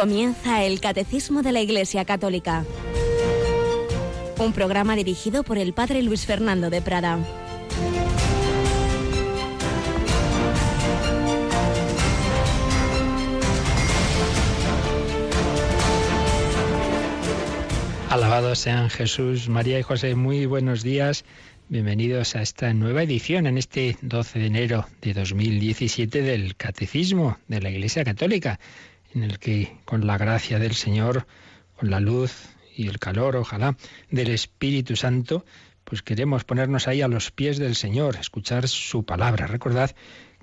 Comienza el Catecismo de la Iglesia Católica. Un programa dirigido por el Padre Luis Fernando de Prada. Alabados sean Jesús, María y José. Muy buenos días. Bienvenidos a esta nueva edición en este 12 de enero de 2017 del Catecismo de la Iglesia Católica, en el que con la gracia del Señor, con la luz y el calor, ojalá, del Espíritu Santo, pues queremos ponernos ahí a los pies del Señor, escuchar su palabra. Recordad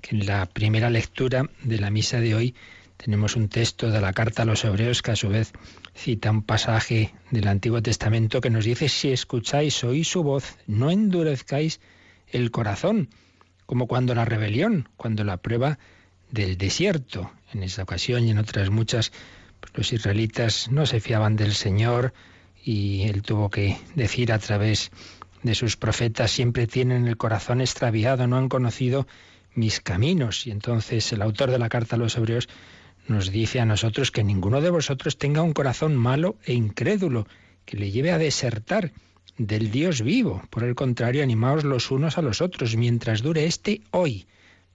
que en la primera lectura de la misa de hoy tenemos un texto de la carta a los hebreos que a su vez cita un pasaje del Antiguo Testamento que nos dice, si escucháis, oís su voz, no endurezcáis el corazón, como cuando la rebelión, cuando la prueba del desierto. En esa ocasión y en otras muchas, pues los israelitas no se fiaban del Señor y él tuvo que decir a través de sus profetas, siempre tienen el corazón extraviado, no han conocido mis caminos. Y entonces el autor de la carta a los hebreos nos dice a nosotros que ninguno de vosotros tenga un corazón malo e incrédulo, que le lleve a desertar del Dios vivo. Por el contrario, animaos los unos a los otros mientras dure este hoy,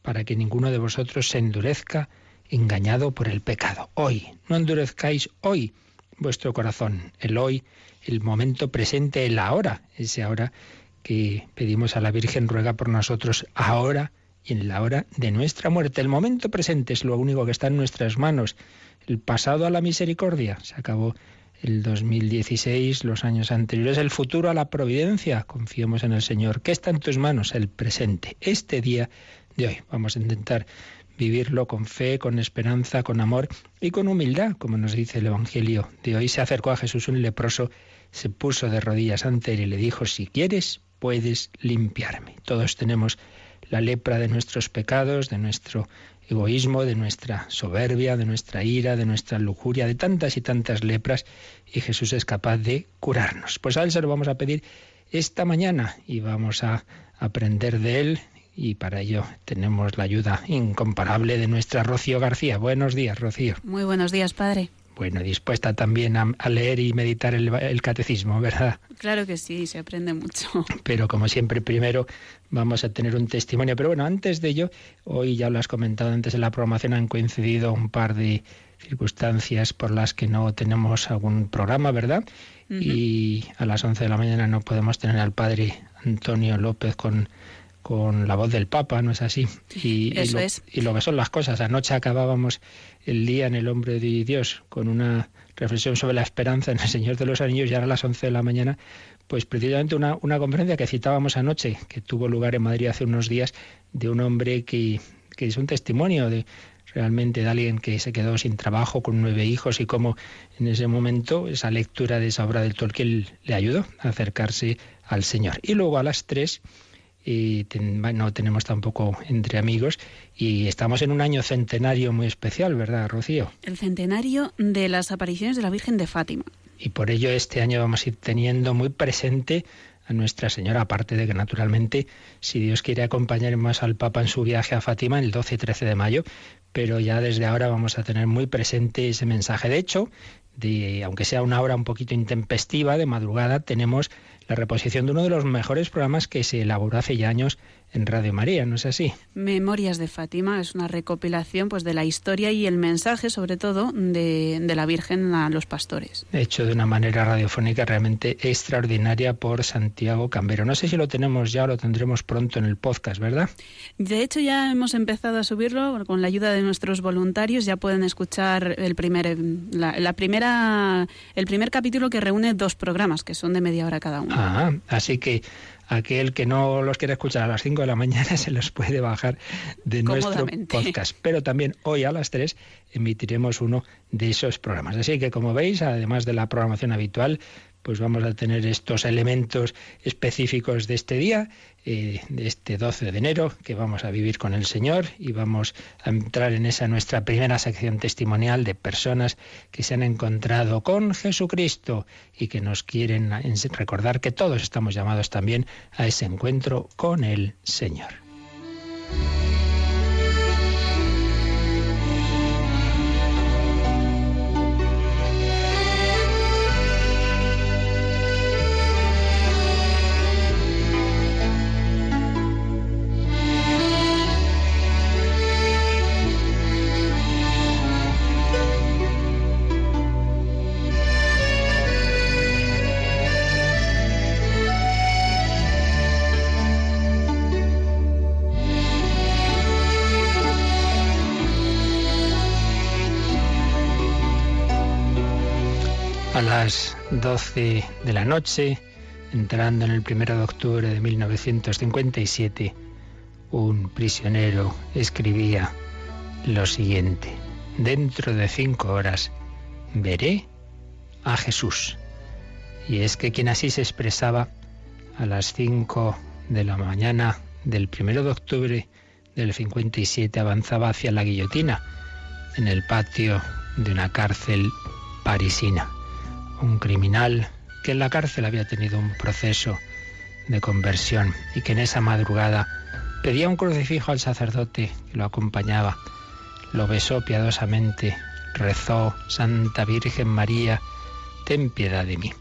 para que ninguno de vosotros se endurezca engañado por el pecado. Hoy, no endurezcáis hoy vuestro corazón, el hoy, el momento presente, el ahora, ese ahora que pedimos a la Virgen ruega por nosotros ahora y en la hora de nuestra muerte. El momento presente es lo único que está en nuestras manos. El pasado a la misericordia. Se acabó el 2016, los años anteriores, el futuro a la providencia. Confiemos en el Señor. ¿Qué está en tus manos? El presente. Este día de hoy. Vamos a intentar vivirlo con fe, con esperanza, con amor y con humildad, como nos dice el Evangelio de hoy. Se acercó a Jesús un leproso, se puso de rodillas ante él y le dijo, si quieres, puedes limpiarme. Todos tenemos la lepra de nuestros pecados, de nuestro egoísmo, de nuestra soberbia, de nuestra ira, de nuestra lujuria, de tantas y tantas lepras, y Jesús es capaz de curarnos. Pues a Él se lo vamos a pedir esta mañana y vamos a aprender de Él y para ello tenemos la ayuda incomparable de nuestra Rocío García. Buenos días, Rocío. Muy buenos días, Padre. Bueno, dispuesta también a, leer y meditar el, catecismo, ¿verdad? Claro que sí, se aprende mucho. Pero como siempre, primero vamos a tener un testimonio. Pero bueno, antes de ello, hoy ya lo has comentado antes en la programación, han coincidido un par de circunstancias por las que no tenemos algún programa, ¿verdad? Y a las 11 de la mañana no podemos tener al padre Antonio López con con la voz del Papa, ¿no es así? Y, Eso lo, es. y lo que son las cosas. Anoche acabábamos el día en el hombre de Dios con una reflexión sobre la esperanza en el Señor de los Anillos y ahora a las 11 de la mañana, pues precisamente una, una conferencia que citábamos anoche, que tuvo lugar en Madrid hace unos días, de un hombre que, que es un testimonio de realmente de alguien que se quedó sin trabajo con nueve hijos y cómo en ese momento esa lectura de esa obra del Tolkien le ayudó a acercarse al Señor. Y luego a las tres y no tenemos tampoco entre amigos y estamos en un año centenario muy especial, ¿verdad, Rocío? El centenario de las apariciones de la Virgen de Fátima. Y por ello este año vamos a ir teniendo muy presente a Nuestra Señora, aparte de que naturalmente, si Dios quiere acompañar más al Papa en su viaje a Fátima el 12 y 13 de mayo, pero ya desde ahora vamos a tener muy presente ese mensaje. De hecho, de, aunque sea una hora un poquito intempestiva, de madrugada, tenemos la reposición de uno de los mejores programas que se elaboró hace ya años en Radio María, ¿no es así? Memorias de Fátima es una recopilación pues de la historia y el mensaje, sobre todo, de, de la Virgen a los pastores. Hecho de una manera radiofónica realmente extraordinaria por Santiago Cambero. No sé si lo tenemos ya o lo tendremos pronto en el podcast, ¿verdad? De hecho, ya hemos empezado a subirlo con la ayuda de nuestros voluntarios. Ya pueden escuchar el primer, la, la primera, el primer capítulo que reúne dos programas, que son de media hora cada uno. Ah, así que aquel que no los quiere escuchar a las 5 de la mañana se los puede bajar de nuestro podcast. Pero también hoy a las 3 emitiremos uno de esos programas. Así que como veis, además de la programación habitual, pues vamos a tener estos elementos específicos de este día, eh, de este 12 de enero, que vamos a vivir con el Señor y vamos a entrar en esa nuestra primera sección testimonial de personas que se han encontrado con Jesucristo y que nos quieren recordar que todos estamos llamados también a ese encuentro con el Señor. Las 12 de la noche, entrando en el 1 de octubre de 1957, un prisionero escribía lo siguiente, dentro de cinco horas veré a Jesús. Y es que quien así se expresaba a las 5 de la mañana del 1 de octubre del 57 avanzaba hacia la guillotina en el patio de una cárcel parisina. Un criminal que en la cárcel había tenido un proceso de conversión y que en esa madrugada pedía un crucifijo al sacerdote que lo acompañaba. Lo besó piadosamente, rezó, Santa Virgen María, ten piedad de mí.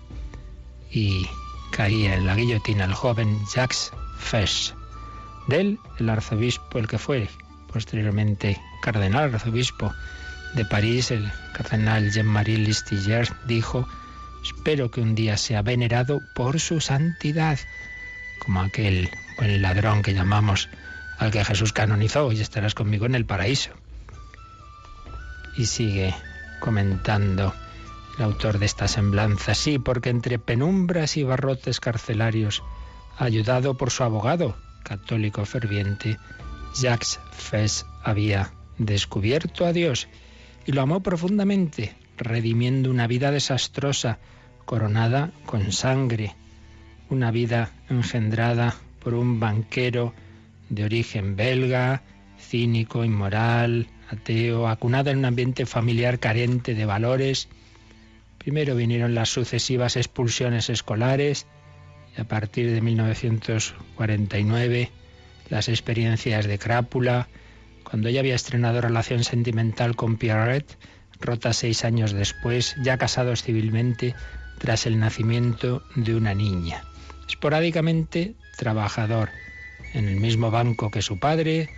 Y caía en la guillotina el joven Jacques Fesch. De él, el arzobispo, el que fue posteriormente cardenal arzobispo de París, el cardenal Jean-Marie Listiger, dijo, espero que un día sea venerado por su santidad, como aquel buen ladrón que llamamos al que Jesús canonizó y estarás conmigo en el paraíso. Y sigue comentando el autor de esta semblanza, sí, porque entre penumbras y barrotes carcelarios, ayudado por su abogado, católico ferviente, Jacques Fes había descubierto a Dios y lo amó profundamente, redimiendo una vida desastrosa, coronada con sangre, una vida engendrada por un banquero de origen belga, cínico, inmoral, ateo, acunada en un ambiente familiar carente de valores. Primero vinieron las sucesivas expulsiones escolares y a partir de 1949 las experiencias de crápula, cuando ella había estrenado relación sentimental con Pierrette, rota seis años después, ya casados civilmente, tras el nacimiento de una niña. Esporádicamente trabajador, en el mismo banco que su padre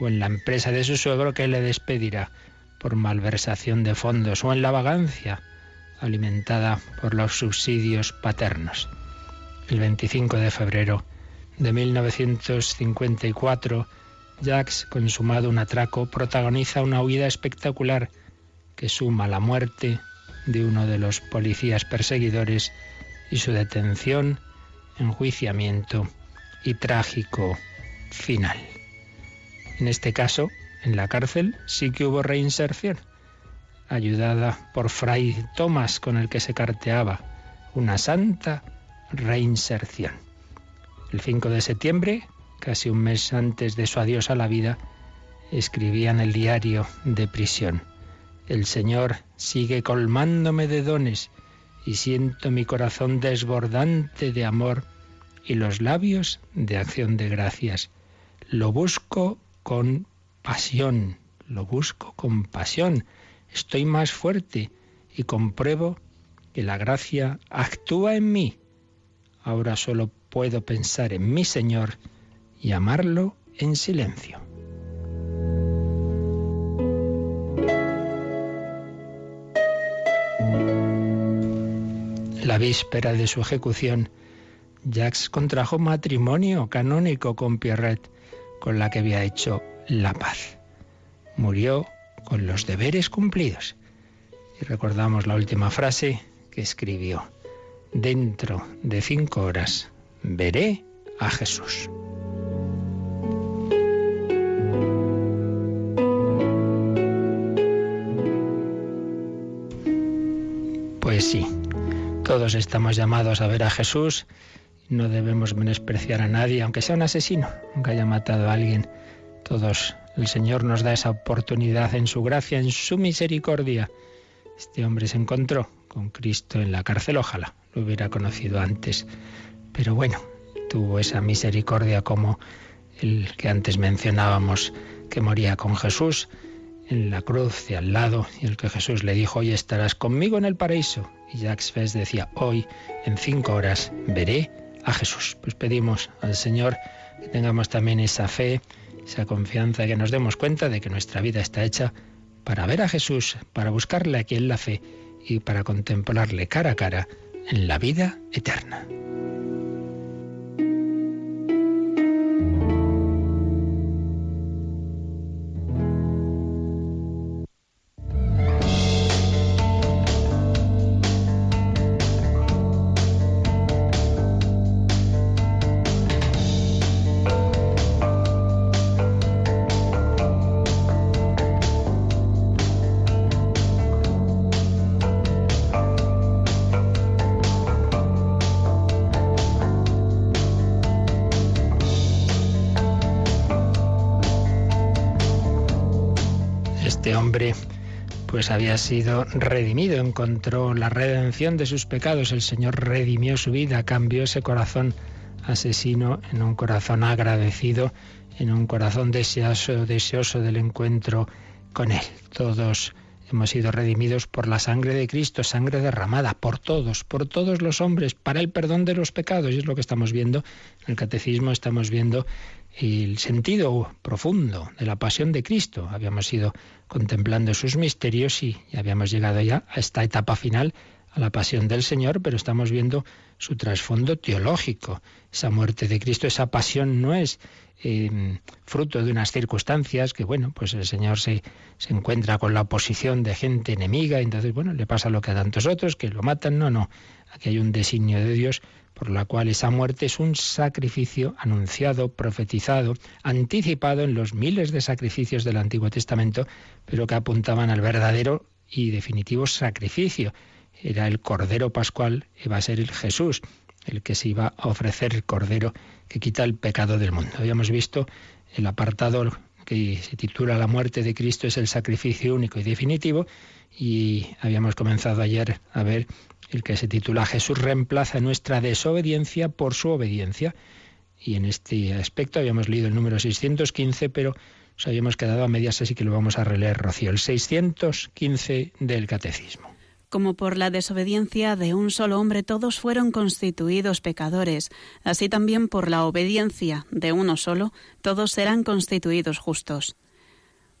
o en la empresa de su suegro que le despedirá por malversación de fondos o en la vagancia alimentada por los subsidios paternos. El 25 de febrero de 1954, Jacques, consumado un atraco, protagoniza una huida espectacular que suma la muerte de uno de los policías perseguidores y su detención, enjuiciamiento y trágico final. En este caso, en la cárcel sí que hubo reinserción, ayudada por Fray Tomás con el que se carteaba, una santa reinserción. El 5 de septiembre, casi un mes antes de su adiós a la vida, escribía en el diario de prisión, El Señor sigue colmándome de dones y siento mi corazón desbordante de amor y los labios de acción de gracias. Lo busco con pasión, lo busco con pasión. Estoy más fuerte y compruebo que la gracia actúa en mí. Ahora solo puedo pensar en mi Señor y amarlo en silencio. La víspera de su ejecución, Jacques contrajo matrimonio canónico con Pierrette, con la que había hecho la paz. Murió con los deberes cumplidos. Y recordamos la última frase que escribió. Dentro de cinco horas veré a Jesús. Pues sí, todos estamos llamados a ver a Jesús. No debemos menospreciar a nadie, aunque sea un asesino, aunque haya matado a alguien. Todos, el Señor nos da esa oportunidad en su gracia, en su misericordia. Este hombre se encontró con Cristo en la cárcel, ojalá lo hubiera conocido antes. Pero bueno, tuvo esa misericordia como el que antes mencionábamos, que moría con Jesús en la cruz de al lado, y el que Jesús le dijo, hoy estarás conmigo en el paraíso. Y Jacques Fes decía, hoy, en cinco horas, veré a Jesús. Pues pedimos al Señor que tengamos también esa fe, esa confianza, que nos demos cuenta de que nuestra vida está hecha para ver a Jesús, para buscarle aquí en la fe y para contemplarle cara a cara en la vida eterna. Pues había sido redimido, encontró la redención de sus pecados, el Señor redimió su vida, cambió ese corazón asesino en un corazón agradecido, en un corazón deseoso, deseoso del encuentro con Él. Todos hemos sido redimidos por la sangre de Cristo, sangre derramada por todos, por todos los hombres, para el perdón de los pecados. Y es lo que estamos viendo en el catecismo, estamos viendo el sentido profundo de la pasión de Cristo. Habíamos ido contemplando sus misterios y habíamos llegado ya a esta etapa final, a la pasión del Señor, pero estamos viendo su trasfondo teológico. Esa muerte de Cristo, esa pasión no es eh, fruto de unas circunstancias que, bueno, pues el Señor se, se encuentra con la oposición de gente enemiga, y entonces, bueno, le pasa lo que a tantos otros, que lo matan. No, no. Aquí hay un designio de Dios por la cual esa muerte es un sacrificio anunciado, profetizado, anticipado en los miles de sacrificios del Antiguo Testamento, pero que apuntaban al verdadero y definitivo sacrificio. Era el Cordero Pascual, iba a ser el Jesús, el que se iba a ofrecer el Cordero que quita el pecado del mundo. Habíamos visto el apartado que se titula La muerte de Cristo es el sacrificio único y definitivo y habíamos comenzado ayer a ver el que se titula Jesús reemplaza nuestra desobediencia por su obediencia. Y en este aspecto habíamos leído el número 615, pero nos habíamos quedado a medias, así que lo vamos a releer, Rocío, el 615 del Catecismo. Como por la desobediencia de un solo hombre todos fueron constituidos pecadores, así también por la obediencia de uno solo todos serán constituidos justos.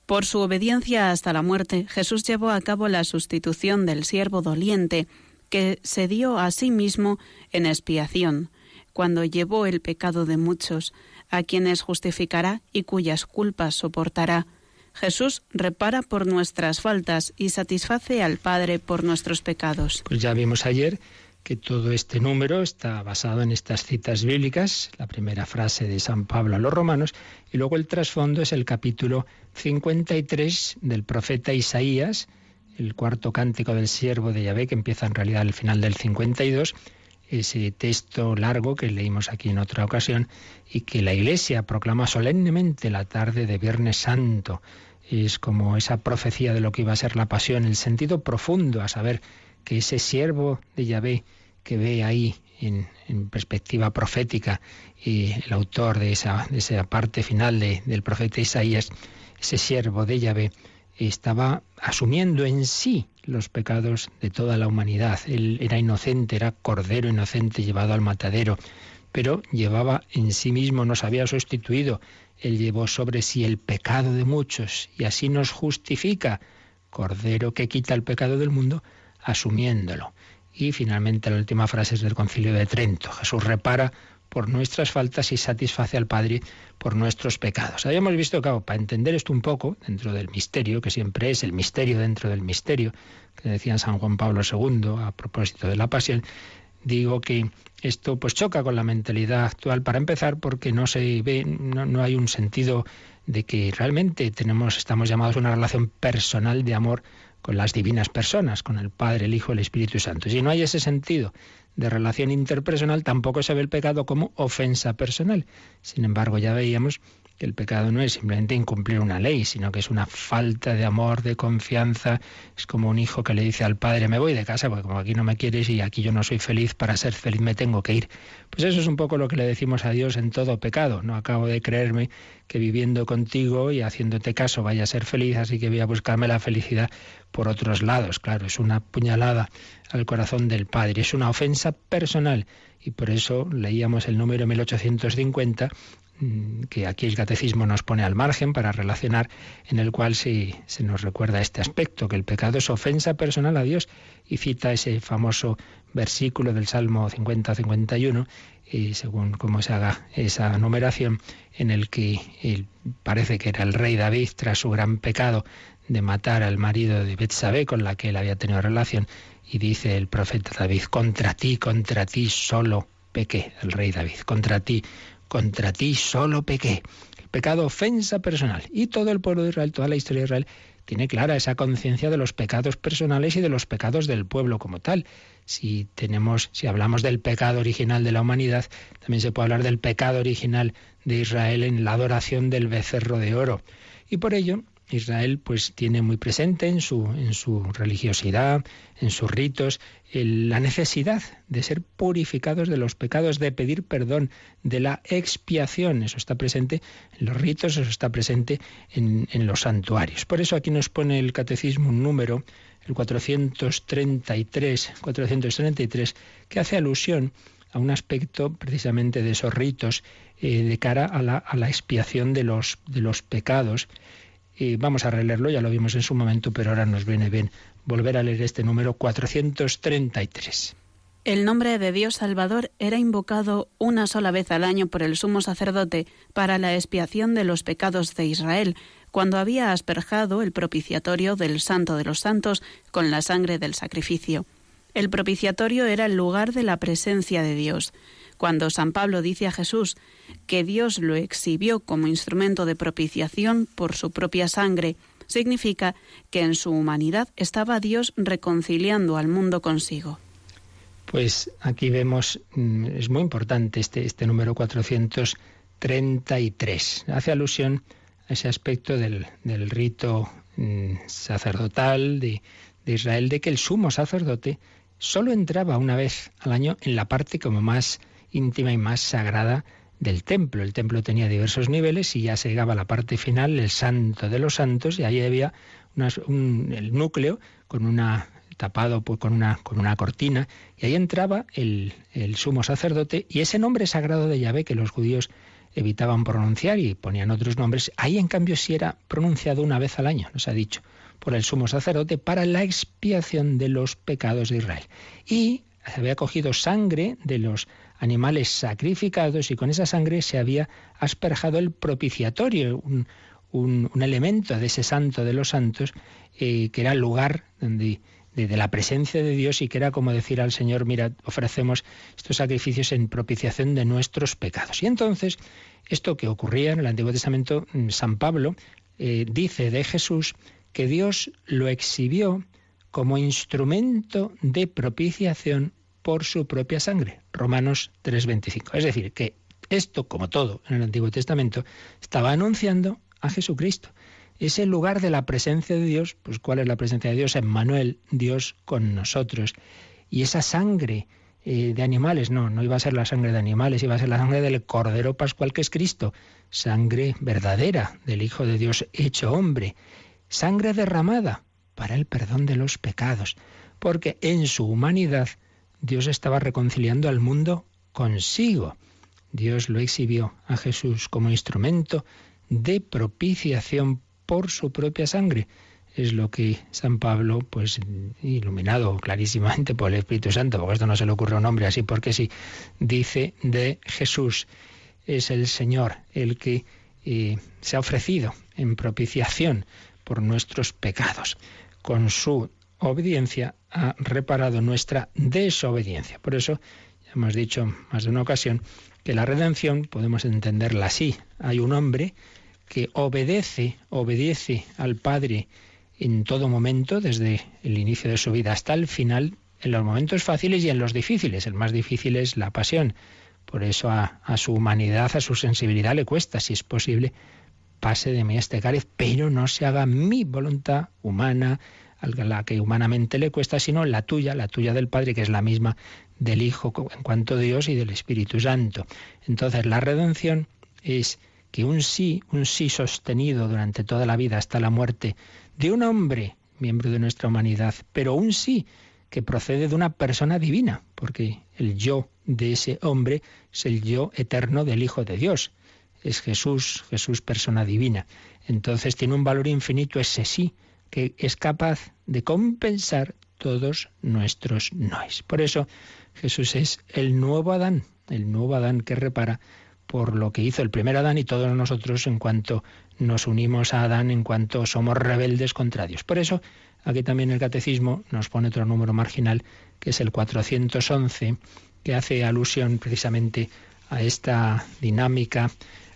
Por su obediencia hasta la muerte, Jesús llevó a cabo la sustitución del siervo doliente, que se dio a sí mismo en expiación, cuando llevó el pecado de muchos, a quienes justificará y cuyas culpas soportará. Jesús repara por nuestras faltas y satisface al Padre por nuestros pecados. Pues ya vimos ayer que todo este número está basado en estas citas bíblicas, la primera frase de San Pablo a los romanos, y luego el trasfondo es el capítulo 53 del profeta Isaías, el cuarto cántico del siervo de Yahvé, que empieza en realidad al final del 52, ese texto largo que leímos aquí en otra ocasión y que la Iglesia proclama solemnemente la tarde de Viernes Santo. Es como esa profecía de lo que iba a ser la pasión, el sentido profundo, a saber que ese siervo de Yahvé que ve ahí en, perspectiva profética y el autor de esa, de esa parte final del profeta Isaías, ese siervo de Yahvé, estaba asumiendo en sí los pecados de toda la humanidad. Él era inocente, era cordero inocente llevado al matadero, pero llevaba en sí mismo, nos había sustituido. Él llevó sobre sí el pecado de muchos y así nos justifica. Cordero que quita el pecado del mundo, asumiéndolo. Y finalmente la última frase es del Concilio de Trento. Jesús repara por nuestras faltas y satisface al Padre por nuestros pecados. Habíamos visto que para entender esto un poco, dentro del misterio, que siempre es el misterio dentro del misterio, que decía San Juan Pablo II a propósito de la pasión, digo que esto pues choca con la mentalidad actual para empezar porque no se ve, no, no hay un sentido de que realmente tenemos, estamos llamados a una relación personal de amor con las divinas personas, con el Padre, el Hijo, el Espíritu Santo. Si no hay ese sentido de relación interpersonal, tampoco se ve el pecado como ofensa personal. Sin embargo, ya veíamos que el pecado no es simplemente incumplir una ley, sino que es una falta de amor, de confianza. Es como un hijo que le dice al padre, me voy de casa porque como aquí no me quieres y aquí yo no soy feliz, para ser feliz me tengo que ir. Pues eso es un poco lo que le decimos a Dios en todo pecado. No acabo de creerme que viviendo contigo y haciéndote caso vaya a ser feliz, así que voy a buscarme la felicidad por otros lados. Claro, es una puñalada al corazón del Padre, es una ofensa personal. Y por eso leíamos el número 1850 Mm, que aquí el catecismo nos pone al margen para relacionar, en el cual se, se nos recuerda este aspecto, que el pecado es ofensa personal a Dios, y cita ese famoso versículo del Salmo 50-51, y según cómo se haga esa numeración, en el que parece que era el rey David, tras su gran pecado de matar al marido de Betsabé, con la que él había tenido relación, y dice el profeta David, contra ti, contra ti solo pequé, el rey David, contra ti contra ti solo pequé. El pecado ofensa personal. Y todo el pueblo de Israel, toda la historia de Israel, tiene clara esa conciencia de los pecados personales y de los pecados del pueblo como tal. Si tenemos, si hablamos del pecado original de la humanidad, también se puede hablar del pecado original de Israel en la adoración del becerro de oro. Y por ello, Israel pues tiene muy presente en su, en su religiosidad, en sus ritos, la necesidad de ser purificados de los pecados, de pedir perdón, de la expiación. Eso está presente en los ritos, eso está presente en, en los santuarios. Por eso aquí nos pone el catecismo un número, el 433, 433, que hace alusión a un aspecto precisamente de esos ritos eh, de cara a la, a la expiación de los, de los pecados. Y vamos a releerlo, ya lo vimos en su momento, pero ahora nos viene bien volver a leer este número 433. El nombre de Dios Salvador era invocado una sola vez al año por el sumo sacerdote para la expiación de los pecados de Israel, cuando había asperjado el propiciatorio del Santo de los Santos con la sangre del sacrificio. El propiciatorio era el lugar de la presencia de Dios. Cuando San Pablo dice a Jesús que Dios lo exhibió como instrumento de propiciación por su propia sangre, significa que en su humanidad estaba Dios reconciliando al mundo consigo. Pues aquí vemos, mm, es muy importante este, este número 433. Hace alusión a ese aspecto del, rito mm, sacerdotal de, de Israel, de que el sumo sacerdote solo entraba una vez al año en la parte como más íntima y más sagrada del templo. El templo tenía diversos niveles y ya se llegaba a la parte final, el santo de los santos, y ahí había un, el núcleo con una tapado pues, con, una, con una cortina, y ahí entraba el, el sumo sacerdote, y ese nombre sagrado de Yahvé que los judíos evitaban pronunciar y ponían otros nombres, ahí en cambio sí era pronunciado una vez al año, nos ha dicho por el sumo sacerdote para la expiación de los pecados de Israel. Y había cogido sangre de los animales sacrificados y con esa sangre se había asperjado el propiciatorio, un, elemento de ese santo de los santos, eh, que era el lugar donde de, la presencia de Dios y que era como decir al Señor, mira, ofrecemos estos sacrificios en propiciación de nuestros pecados. Y entonces, esto que ocurría en el Antiguo Testamento, mm, San Pablo eh, dice de Jesús que Dios lo exhibió como instrumento de propiciación por su propia sangre. Romanos 3:25. Es decir, que esto, como todo en el Antiguo Testamento, estaba anunciando a Jesucristo. Ese lugar de la presencia de Dios, pues ¿cuál es la presencia de Dios? En Manuel, Dios con nosotros. Y esa sangre eh, de animales, no, no iba a ser la sangre de animales, iba a ser la sangre del Cordero Pascual que es Cristo, sangre verdadera del Hijo de Dios hecho hombre sangre derramada para el perdón de los pecados, porque en su humanidad Dios estaba reconciliando al mundo consigo. Dios lo exhibió a Jesús como instrumento de propiciación por su propia sangre. Es lo que San Pablo, pues iluminado clarísimamente por el Espíritu Santo, porque esto no se le ocurre a un hombre así porque sí, dice de Jesús. Es el Señor el que eh, se ha ofrecido en propiciación por nuestros pecados. Con su obediencia ha reparado nuestra desobediencia. Por eso ya hemos dicho más de una ocasión que la redención podemos entenderla así. Hay un hombre que obedece, obedece al Padre en todo momento, desde el inicio de su vida hasta el final, en los momentos fáciles y en los difíciles. El más difícil es la pasión. Por eso a, su humanidad, a su sensibilidad le cuesta, si es posible, pase de mí este cáliz, pero no se haga mi voluntad humana, la que humanamente le cuesta, sino la tuya, la tuya del Padre, que es la misma del Hijo en cuanto a Dios y del Espíritu Santo. Entonces la redención es que un sí, un sí sostenido durante toda la vida hasta la muerte de un hombre, miembro de nuestra humanidad, pero un sí que procede de una persona divina, porque el yo de ese hombre es el yo eterno del Hijo de Dios es Jesús, Jesús persona divina. Entonces tiene un valor infinito ese sí, que es capaz de compensar todos nuestros noes. Por eso Jesús es el nuevo Adán, el nuevo Adán que repara por lo que hizo el primer Adán y todos nosotros en cuanto nos unimos a Adán, en cuanto somos rebeldes contra Dios. Por eso aquí también el catecismo nos pone otro número marginal, que es el 411, que hace alusión precisamente a esta dinámica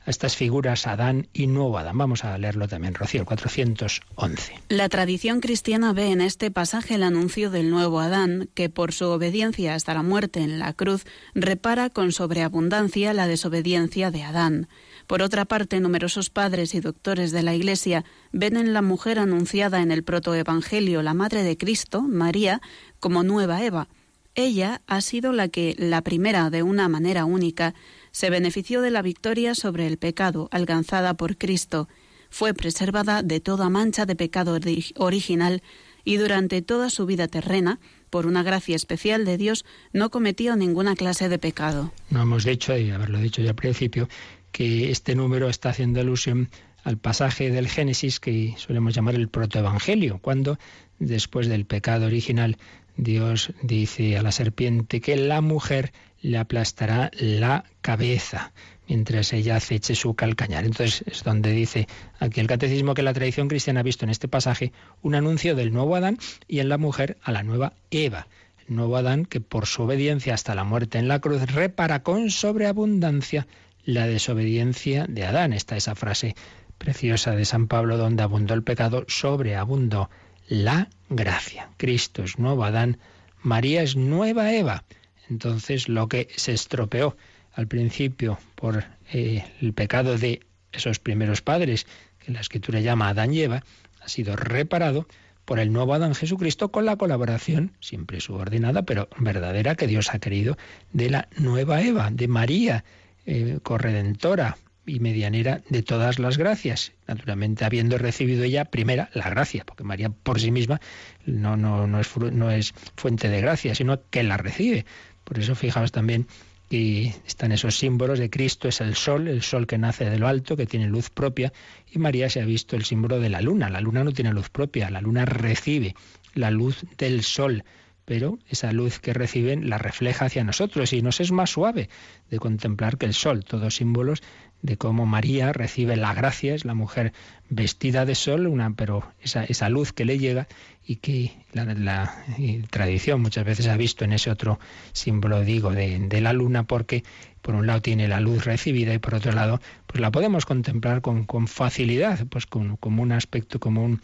a estas figuras Adán y Nuevo Adán. Vamos a leerlo también, Rocío, 411. La tradición cristiana ve en este pasaje el anuncio del nuevo Adán, que por su obediencia hasta la muerte en la cruz repara con sobreabundancia la desobediencia de Adán. Por otra parte, numerosos padres y doctores de la Iglesia ven en la mujer anunciada en el protoevangelio, la Madre de Cristo, María, como nueva Eva. Ella ha sido la que, la primera de una manera única, se benefició de la victoria sobre el pecado alcanzada por Cristo, fue preservada de toda mancha de pecado original y durante toda su vida terrena, por una gracia especial de Dios, no cometió ninguna clase de pecado. No hemos dicho, y haberlo dicho ya al principio, que este número está haciendo alusión al pasaje del Génesis que solemos llamar el protoevangelio, cuando después del pecado original Dios dice a la serpiente que la mujer le aplastará la cabeza mientras ella aceche su calcañar. Entonces es donde dice aquí el catecismo que la tradición cristiana ha visto en este pasaje un anuncio del nuevo Adán y en la mujer a la nueva Eva. El nuevo Adán que por su obediencia hasta la muerte en la cruz repara con sobreabundancia la desobediencia de Adán. Está esa frase preciosa de San Pablo donde abundó el pecado, sobreabundó la gracia. Cristo es nuevo Adán, María es nueva Eva. Entonces lo que se estropeó al principio por eh, el pecado de esos primeros padres, que la escritura llama Adán y Eva, ha sido reparado por el nuevo Adán Jesucristo con la colaboración, siempre subordinada, pero verdadera, que Dios ha querido, de la nueva Eva, de María, eh, corredentora y medianera de todas las gracias, naturalmente habiendo recibido ella primera la gracia, porque María por sí misma no, no, no, es, no es fuente de gracia, sino que la recibe. Por eso fijaos también que están esos símbolos de Cristo, es el sol, el sol que nace de lo alto, que tiene luz propia, y María se ha visto el símbolo de la luna. La luna no tiene luz propia, la luna recibe la luz del sol pero esa luz que reciben la refleja hacia nosotros y nos es más suave de contemplar que el sol, todos símbolos de cómo María recibe la gracia, es la mujer vestida de sol, una, pero esa, esa luz que le llega y que la, tradición muchas veces ha visto en ese otro símbolo, digo, de, la luna, porque por un lado tiene la luz recibida y por otro lado, pues la podemos contemplar con, con facilidad, pues como un aspecto, como un,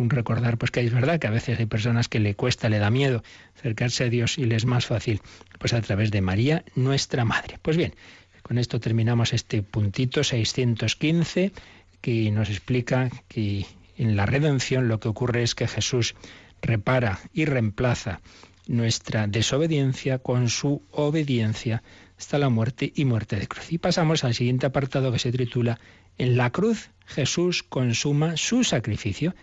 un recordar pues que es verdad que a veces hay personas que le cuesta, le da miedo acercarse a Dios y le es más fácil pues a través de María, nuestra madre. Pues bien, con esto terminamos este puntito 615 que nos explica que en la redención lo que ocurre es que Jesús repara y reemplaza nuestra desobediencia con su obediencia hasta la muerte y muerte de cruz. Y pasamos al siguiente apartado que se titula En la cruz Jesús consuma su sacrificio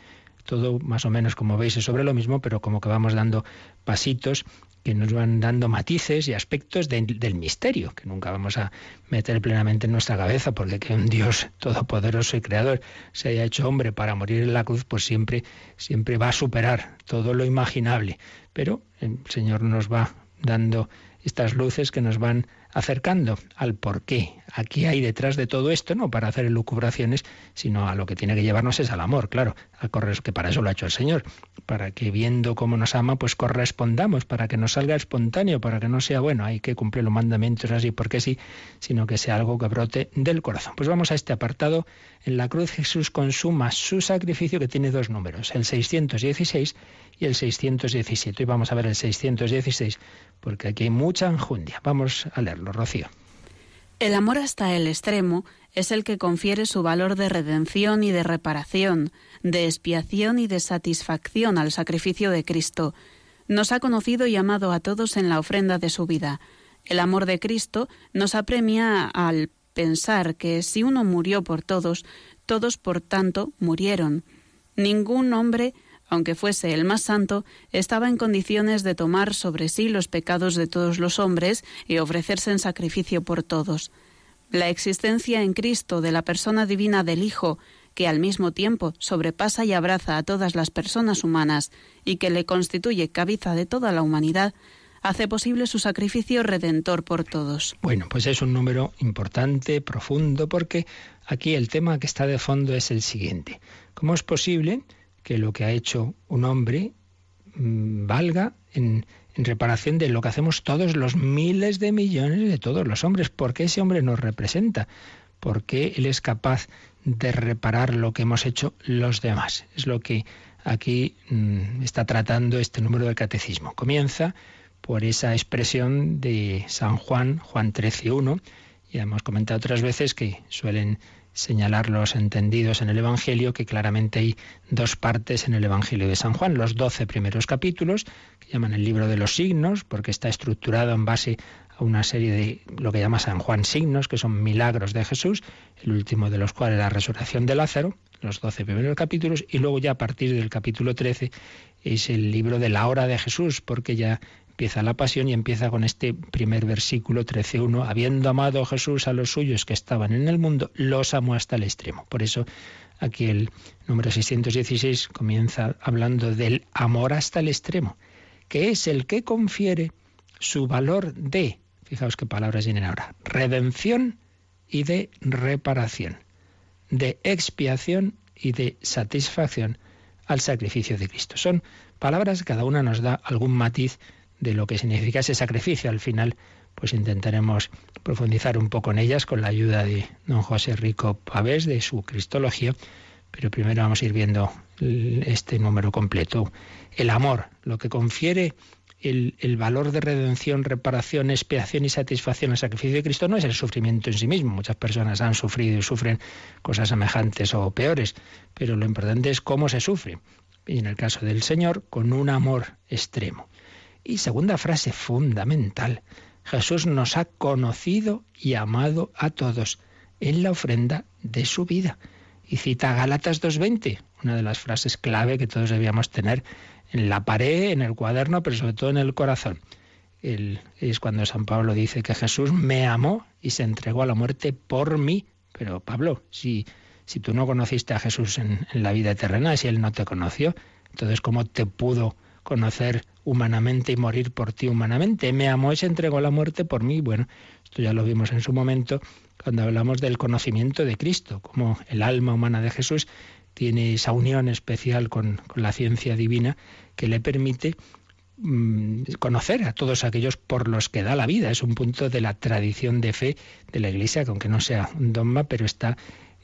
todo más o menos como veis es sobre lo mismo, pero como que vamos dando pasitos que nos van dando matices y aspectos del misterio, que nunca vamos a meter plenamente en nuestra cabeza, porque que un Dios todopoderoso y creador se haya hecho hombre para morir en la cruz, pues siempre, siempre va a superar todo lo imaginable. Pero el Señor nos va dando estas luces que nos van acercando al por qué. Aquí hay detrás de todo esto, no para hacer elucubraciones, sino a lo que tiene que llevarnos es al amor, claro, a correr, que para eso lo ha hecho el Señor, para que viendo cómo nos ama, pues correspondamos, para que nos salga espontáneo, para que no sea, bueno, hay que cumplir los mandamientos así porque sí, sino que sea algo que brote del corazón. Pues vamos a este apartado. En la cruz Jesús consuma su sacrificio que tiene dos números, el 616 y el 617. Y vamos a ver el 616 porque aquí hay mucha enjundia. Vamos a leerlo, Rocío. El amor hasta el extremo es el que confiere su valor de redención y de reparación, de expiación y de satisfacción al sacrificio de Cristo. Nos ha conocido y amado a todos en la ofrenda de su vida. El amor de Cristo nos apremia al pensar que si uno murió por todos, todos por tanto murieron. Ningún hombre aunque fuese el más santo, estaba en condiciones de tomar sobre sí los pecados de todos los hombres y ofrecerse en sacrificio por todos. La existencia en Cristo de la persona divina del Hijo, que al mismo tiempo sobrepasa y abraza a todas las personas humanas y que le constituye cabeza de toda la humanidad, hace posible su sacrificio redentor por todos. Bueno, pues es un número importante, profundo, porque aquí el tema que está de fondo es el siguiente. ¿Cómo es posible que lo que ha hecho un hombre mm, valga en, reparación de lo que hacemos todos los miles de millones de todos los hombres, porque ese hombre nos representa. porque Él es capaz de reparar lo que hemos hecho los demás. Es lo que aquí mm, está tratando este número del catecismo. Comienza por esa expresión de San Juan, Juan 13.1, y hemos comentado otras veces que suelen señalar los entendidos en el Evangelio que claramente hay dos partes en el Evangelio de San Juan, los doce primeros capítulos, que llaman el libro de los signos, porque está estructurado en base a una serie de lo que llama San Juan signos, que son milagros de Jesús, el último de los cuales la resurrección de Lázaro, los doce primeros capítulos, y luego ya a partir del capítulo 13 es el libro de la hora de Jesús, porque ya empieza la pasión y empieza con este primer versículo 13.1, habiendo amado Jesús a los suyos que estaban en el mundo, los amó hasta el extremo. Por eso aquí el número 616 comienza hablando del amor hasta el extremo, que es el que confiere su valor de, fijaos qué palabras vienen ahora, redención y de reparación, de expiación y de satisfacción al sacrificio de Cristo. Son palabras, cada una nos da algún matiz de lo que significa ese sacrificio. Al final, pues intentaremos profundizar un poco en ellas con la ayuda de don José Rico Pavés de su Cristología, pero primero vamos a ir viendo este número completo. El amor, lo que confiere el, el, valor de redención, reparación, expiación y satisfacción al sacrificio de Cristo no es el sufrimiento en sí mismo. Muchas personas han sufrido y sufren cosas semejantes o peores, pero lo importante es cómo se sufre. Y en el caso del Señor, con un amor extremo. Y segunda frase fundamental, Jesús nos ha conocido y amado a todos en la ofrenda de su vida. Y cita Gálatas 2.20, una de las frases clave que todos debíamos tener en la pared, en el cuaderno, pero sobre todo en el corazón. es cuando San Pablo dice que Jesús me amó y se entregó a la muerte por mí. Pero Pablo, si, si tú no conociste a Jesús en, en la vida terrena, si Él no te conoció, entonces ¿cómo te pudo conocer humanamente y morir por ti humanamente. Me amó y se entregó la muerte por mí. Bueno, esto ya lo vimos en su momento cuando hablamos del conocimiento de Cristo, como el alma humana de Jesús tiene esa unión especial con, la ciencia divina que le permite mm, conocer a todos aquellos por los que da la vida. Es un punto de la tradición de fe de la Iglesia, que aunque no sea un dogma, pero está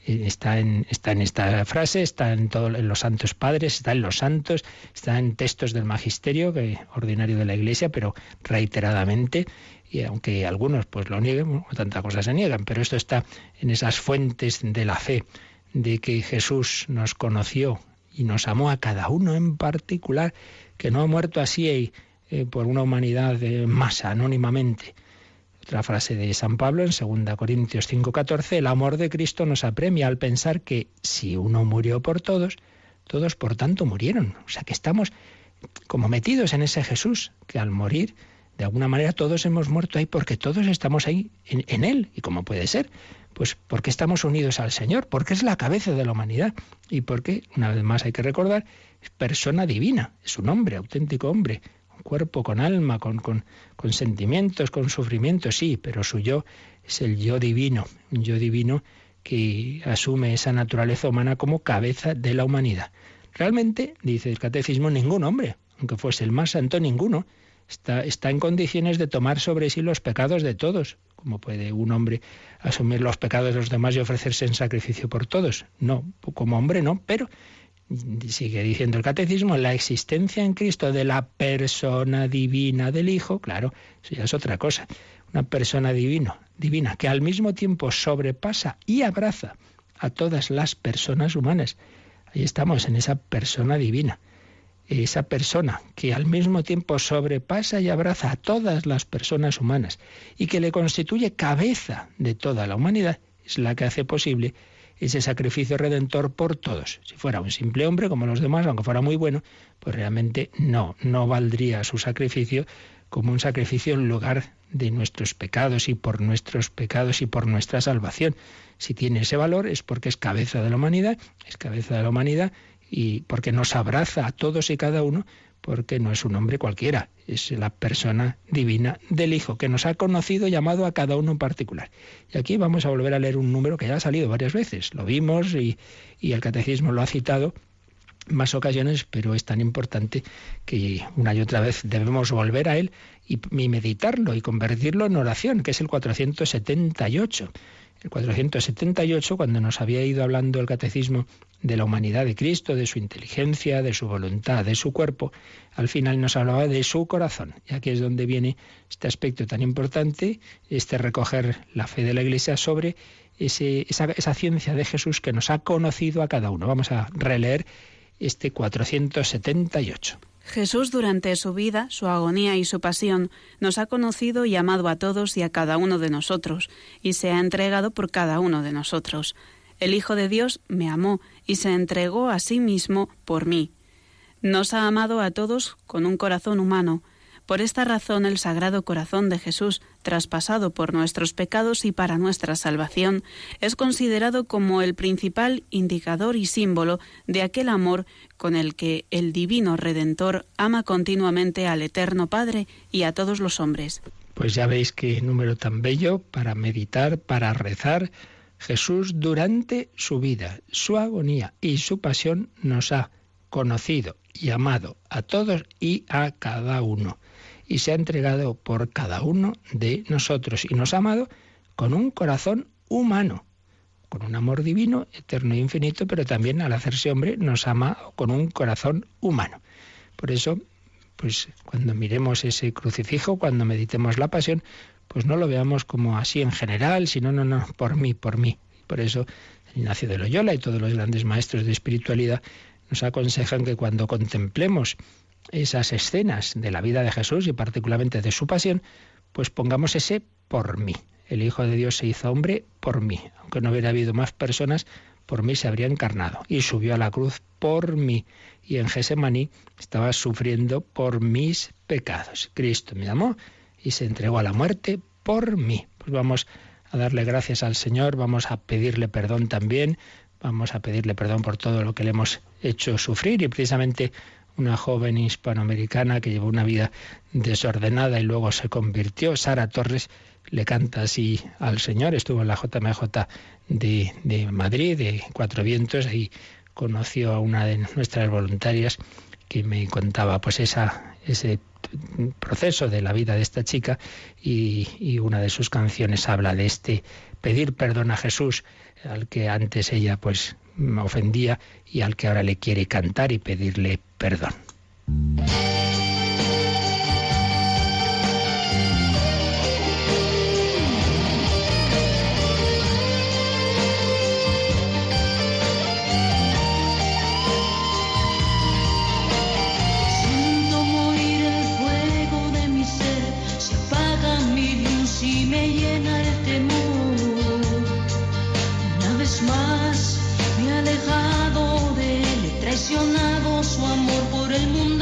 está en, está en esta frase, está en, todos los santos padres, está en los santos, está en textos del magisterio ordinario de la Iglesia, pero reiteradamente, y aunque algunos pues lo nieguen, tantas cosas se niegan, pero esto está en esas fuentes de la fe, de que Jesús nos conoció y nos amó a cada uno en particular, que no ha muerto así eh, por una humanidad de masa, anónimamente, otra frase de San Pablo en 2 Corintios 5:14, el amor de Cristo nos apremia al pensar que si uno murió por todos, todos por tanto murieron. O sea que estamos como metidos en ese Jesús, que al morir, de alguna manera todos hemos muerto ahí porque todos estamos ahí en, en Él. ¿Y cómo puede ser? Pues porque estamos unidos al Señor, porque es la cabeza de la humanidad y porque, una vez más hay que recordar, es persona divina, es un hombre, auténtico hombre, cuerpo, con alma, con, con, con sentimientos, con sufrimientos, sí, pero su yo es el yo divino, un yo divino que asume esa naturaleza humana como cabeza de la humanidad. Realmente, dice el catecismo, ningún hombre, aunque fuese el más santo, ninguno, está, está en condiciones de tomar sobre sí los pecados de todos. ¿Cómo puede un hombre asumir los pecados de los demás y ofrecerse en sacrificio por todos? No, como hombre no, pero sigue diciendo el catecismo, la existencia en Cristo de la persona divina del Hijo, claro, eso ya es otra cosa. Una persona divino, divina que al mismo tiempo sobrepasa y abraza a todas las personas humanas. Ahí estamos, en esa persona divina. Esa persona que al mismo tiempo sobrepasa y abraza a todas las personas humanas y que le constituye cabeza de toda la humanidad, es la que hace posible ese sacrificio redentor por todos. Si fuera un simple hombre como los demás, aunque fuera muy bueno, pues realmente no, no valdría su sacrificio como un sacrificio en lugar de nuestros pecados y por nuestros pecados y por nuestra salvación. Si tiene ese valor es porque es cabeza de la humanidad, es cabeza de la humanidad y porque nos abraza a todos y cada uno porque no es un hombre cualquiera, es la persona divina del Hijo, que nos ha conocido y llamado a cada uno en particular. Y aquí vamos a volver a leer un número que ya ha salido varias veces, lo vimos y, el catecismo lo ha citado más ocasiones, pero es tan importante que una y otra vez debemos volver a él y, y meditarlo y convertirlo en oración, que es el 478 el 478, cuando nos había ido hablando el catecismo de la humanidad de Cristo, de su inteligencia, de su voluntad, de su cuerpo, al final nos hablaba de su corazón. Y aquí es donde viene este aspecto tan importante, este recoger la fe de la Iglesia sobre esa, esa ciencia de Jesús que nos ha conocido a cada uno. Vamos a releer este 478. Jesús durante su vida, su agonía y su pasión nos ha conocido y amado a todos y a cada uno de nosotros, y se ha entregado por cada uno de nosotros. El Hijo de Dios me amó y se entregó a sí mismo por mí. Nos ha amado a todos con un corazón humano, por esta razón el Sagrado Corazón de Jesús, traspasado por nuestros pecados y para nuestra salvación, es considerado como el principal indicador y símbolo de aquel amor con el que el Divino Redentor ama continuamente al Eterno Padre y a todos los hombres. Pues ya veis qué número tan bello para meditar, para rezar. Jesús durante su vida, su agonía y su pasión nos ha conocido y amado a todos y a cada uno y se ha entregado por cada uno de nosotros y nos ha amado con un corazón humano, con un amor divino, eterno e infinito, pero también al hacerse hombre nos ama con un corazón humano. Por eso, pues cuando miremos ese crucifijo, cuando meditemos la pasión, pues no lo veamos como así en general, sino no, no, por mí, por mí. Por eso Ignacio de Loyola y todos los grandes maestros de espiritualidad nos aconsejan que cuando contemplemos esas escenas de la vida de Jesús y particularmente de su pasión, pues pongamos ese por mí. El Hijo de Dios se hizo hombre por mí. Aunque no hubiera habido más personas, por mí se habría encarnado. Y subió a la cruz por mí. Y en Gesemaní estaba sufriendo por mis pecados. Cristo me amó y se entregó a la muerte por mí. Pues vamos a darle gracias al Señor, vamos a pedirle perdón también, vamos a pedirle perdón por todo lo que le hemos hecho sufrir y precisamente una joven hispanoamericana que llevó una vida desordenada y luego se convirtió. Sara Torres le canta así al Señor, estuvo en la JMJ de, de Madrid, de Cuatro Vientos, y conoció a una de nuestras voluntarias que me contaba pues esa, ese proceso de la vida de esta chica y, una de sus canciones habla de este pedir perdón a Jesús al que antes ella pues ofendía y al que ahora le quiere cantar y pedirle perdón. Su amor por el mundano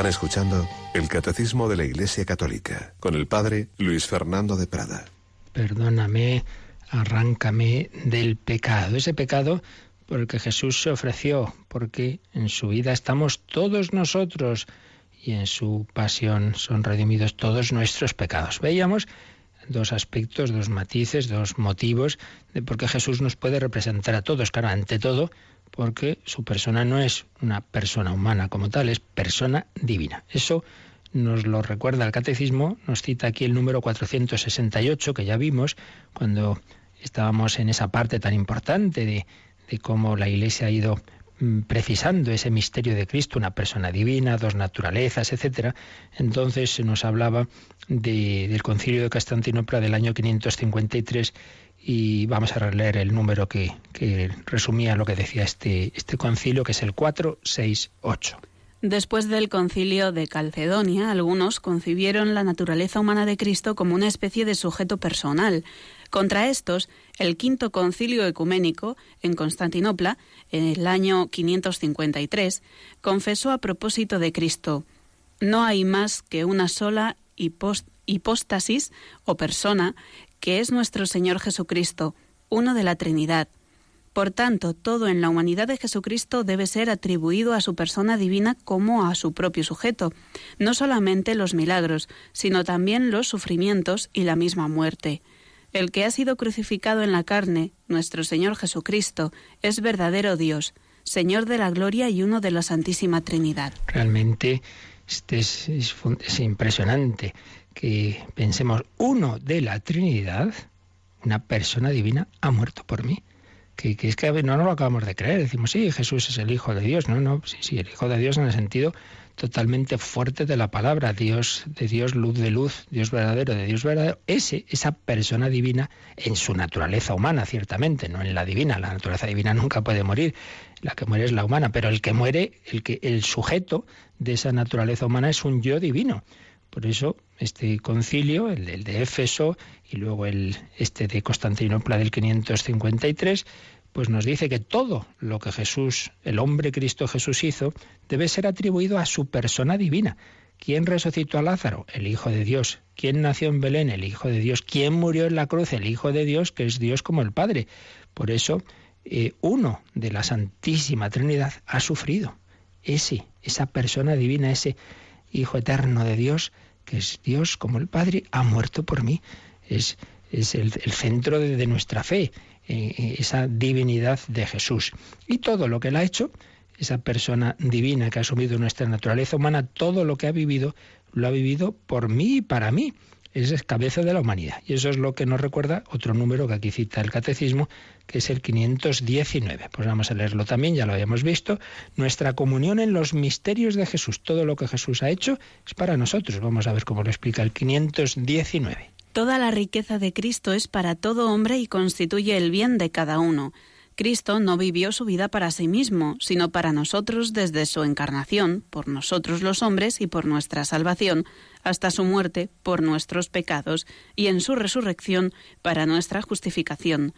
Están escuchando el Catecismo de la Iglesia Católica con el Padre Luis Fernando de Prada. Perdóname, arráncame del pecado, ese pecado por el que Jesús se ofreció, porque en su vida estamos todos nosotros y en su pasión son redimidos todos nuestros pecados. Veíamos dos aspectos, dos matices, dos motivos de por qué Jesús nos puede representar a todos. Claro, ante todo, porque su persona no es una persona humana como tal, es persona divina. Eso nos lo recuerda el catecismo, nos cita aquí el número 468 que ya vimos cuando estábamos en esa parte tan importante de, de cómo la Iglesia ha ido mm, precisando ese misterio de Cristo, una persona divina, dos naturalezas, etcétera. Entonces se nos hablaba del Concilio de Constantinopla del año 553 y vamos a releer el número que, que resumía lo que decía este, este concilio, que es el 468. Después del concilio de Calcedonia, algunos concibieron la naturaleza humana de Cristo como una especie de sujeto personal. Contra estos, el quinto concilio ecuménico en Constantinopla, en el año 553, confesó a propósito de Cristo, no hay más que una sola hipóstasis o persona que es nuestro Señor Jesucristo, uno de la Trinidad. Por tanto, todo en la humanidad de Jesucristo debe ser atribuido a su persona divina como a su propio sujeto, no solamente los milagros, sino también los sufrimientos y la misma muerte. El que ha sido crucificado en la carne, nuestro Señor Jesucristo, es verdadero Dios, Señor de la gloria y uno de la Santísima Trinidad. Realmente este es, es impresionante que pensemos, uno de la Trinidad, una persona divina, ha muerto por mí. Que, es que no nos lo acabamos de creer. Decimos, sí, Jesús es el Hijo de Dios. No, no, sí, sí, el Hijo de Dios en el sentido totalmente fuerte de la palabra. Dios de Dios, luz de luz, Dios verdadero de Dios verdadero. Ese, esa persona divina en su naturaleza humana, ciertamente, no en la divina. La naturaleza divina nunca puede morir. La que muere es la humana, pero el que muere, el, que, el sujeto de esa naturaleza humana es un yo divino. Por eso este concilio, el, de Éfeso y luego el este de Constantinopla del 553, pues nos dice que todo lo que Jesús, el hombre Cristo Jesús hizo, debe ser atribuido a su persona divina. ¿Quién resucitó a Lázaro? El Hijo de Dios. ¿Quién nació en Belén? El Hijo de Dios. ¿Quién murió en la cruz? El Hijo de Dios, que es Dios como el Padre. Por eso, eh, uno de la Santísima Trinidad ha sufrido. Ese, esa persona divina, ese Hijo eterno de Dios, que es Dios como el Padre, ha muerto por mí. Es, es el, centro de, nuestra fe, eh, eh, esa divinidad de Jesús. Y todo lo que él ha hecho, esa persona divina que ha asumido nuestra naturaleza humana, todo lo que ha vivido, lo ha vivido por mí y para mí es cabeza de la humanidad. Y eso es lo que nos recuerda otro número que aquí cita el catecismo, que es el 519. Pues vamos a leerlo también, ya lo habíamos visto. Nuestra comunión en los misterios de Jesús. Todo lo que Jesús ha hecho es para nosotros. Vamos a ver cómo lo explica el 519. Toda la riqueza de Cristo es para todo hombre y constituye el bien de cada uno. Cristo no vivió su vida para sí mismo, sino para nosotros desde su encarnación, por nosotros los hombres y por nuestra salvación, hasta su muerte por nuestros pecados y en su resurrección para nuestra justificación.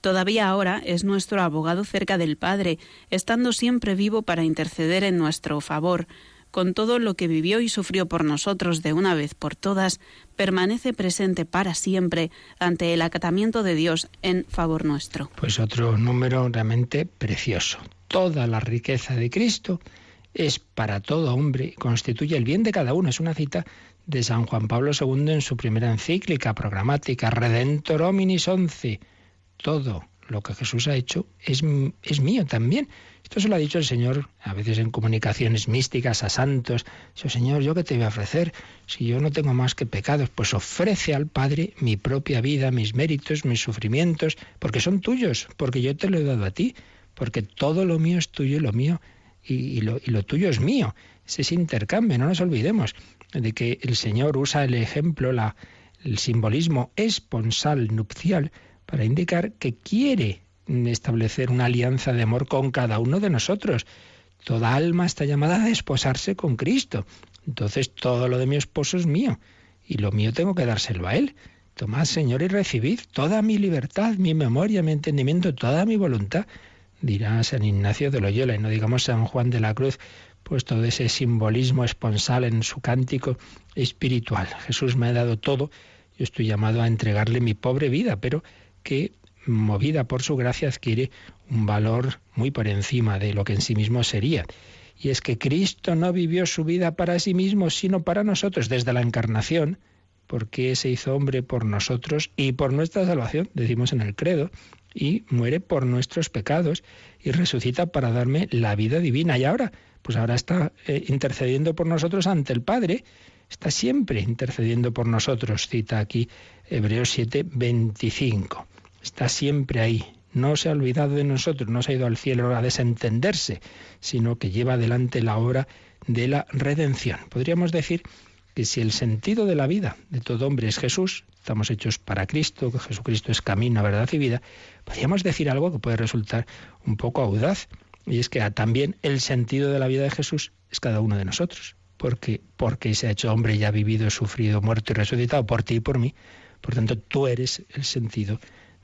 Todavía ahora es nuestro abogado cerca del Padre, estando siempre vivo para interceder en nuestro favor con todo lo que vivió y sufrió por nosotros de una vez por todas, permanece presente para siempre ante el acatamiento de Dios en favor nuestro. Pues otro número realmente precioso. Toda la riqueza de Cristo es para todo hombre constituye el bien de cada uno. Es una cita de San Juan Pablo II en su primera encíclica programática, Redentor Hominis 11. Todo lo que Jesús ha hecho es, es mío también. Esto se lo ha dicho el Señor a veces en comunicaciones místicas a santos. Señor, ¿yo qué te voy a ofrecer? Si yo no tengo más que pecados, pues ofrece al Padre mi propia vida, mis méritos, mis sufrimientos, porque son tuyos, porque yo te lo he dado a ti, porque todo lo mío es tuyo y lo mío y, lo, y lo tuyo es mío. Es ese intercambio, no nos olvidemos de que el Señor usa el ejemplo, la, el simbolismo esponsal nupcial para indicar que quiere establecer una alianza de amor con cada uno de nosotros. Toda alma está llamada a desposarse con Cristo. Entonces todo lo de mi esposo es mío y lo mío tengo que dárselo a Él. Tomad, Señor, y recibid toda mi libertad, mi memoria, mi entendimiento, toda mi voluntad, dirá San Ignacio de Loyola, y no digamos San Juan de la Cruz, pues todo ese simbolismo esponsal en su cántico espiritual. Jesús me ha dado todo, yo estoy llamado a entregarle mi pobre vida, pero que movida por su gracia adquiere un valor muy por encima de lo que en sí mismo sería. Y es que Cristo no vivió su vida para sí mismo, sino para nosotros desde la encarnación, porque se hizo hombre por nosotros y por nuestra salvación, decimos en el credo, y muere por nuestros pecados y resucita para darme la vida divina. Y ahora, pues ahora está eh, intercediendo por nosotros ante el Padre, está siempre intercediendo por nosotros, cita aquí Hebreos 7, 25. Está siempre ahí, no se ha olvidado de nosotros, no se ha ido al cielo a desentenderse, sino que lleva adelante la obra de la redención. Podríamos decir que si el sentido de la vida de todo hombre es Jesús, estamos hechos para Cristo, que Jesucristo es camino, verdad y vida, podríamos decir algo que puede resultar un poco audaz, y es que también el sentido de la vida de Jesús es cada uno de nosotros, porque porque se ha hecho hombre y ha vivido, sufrido, muerto y resucitado por ti y por mí, por tanto tú eres el sentido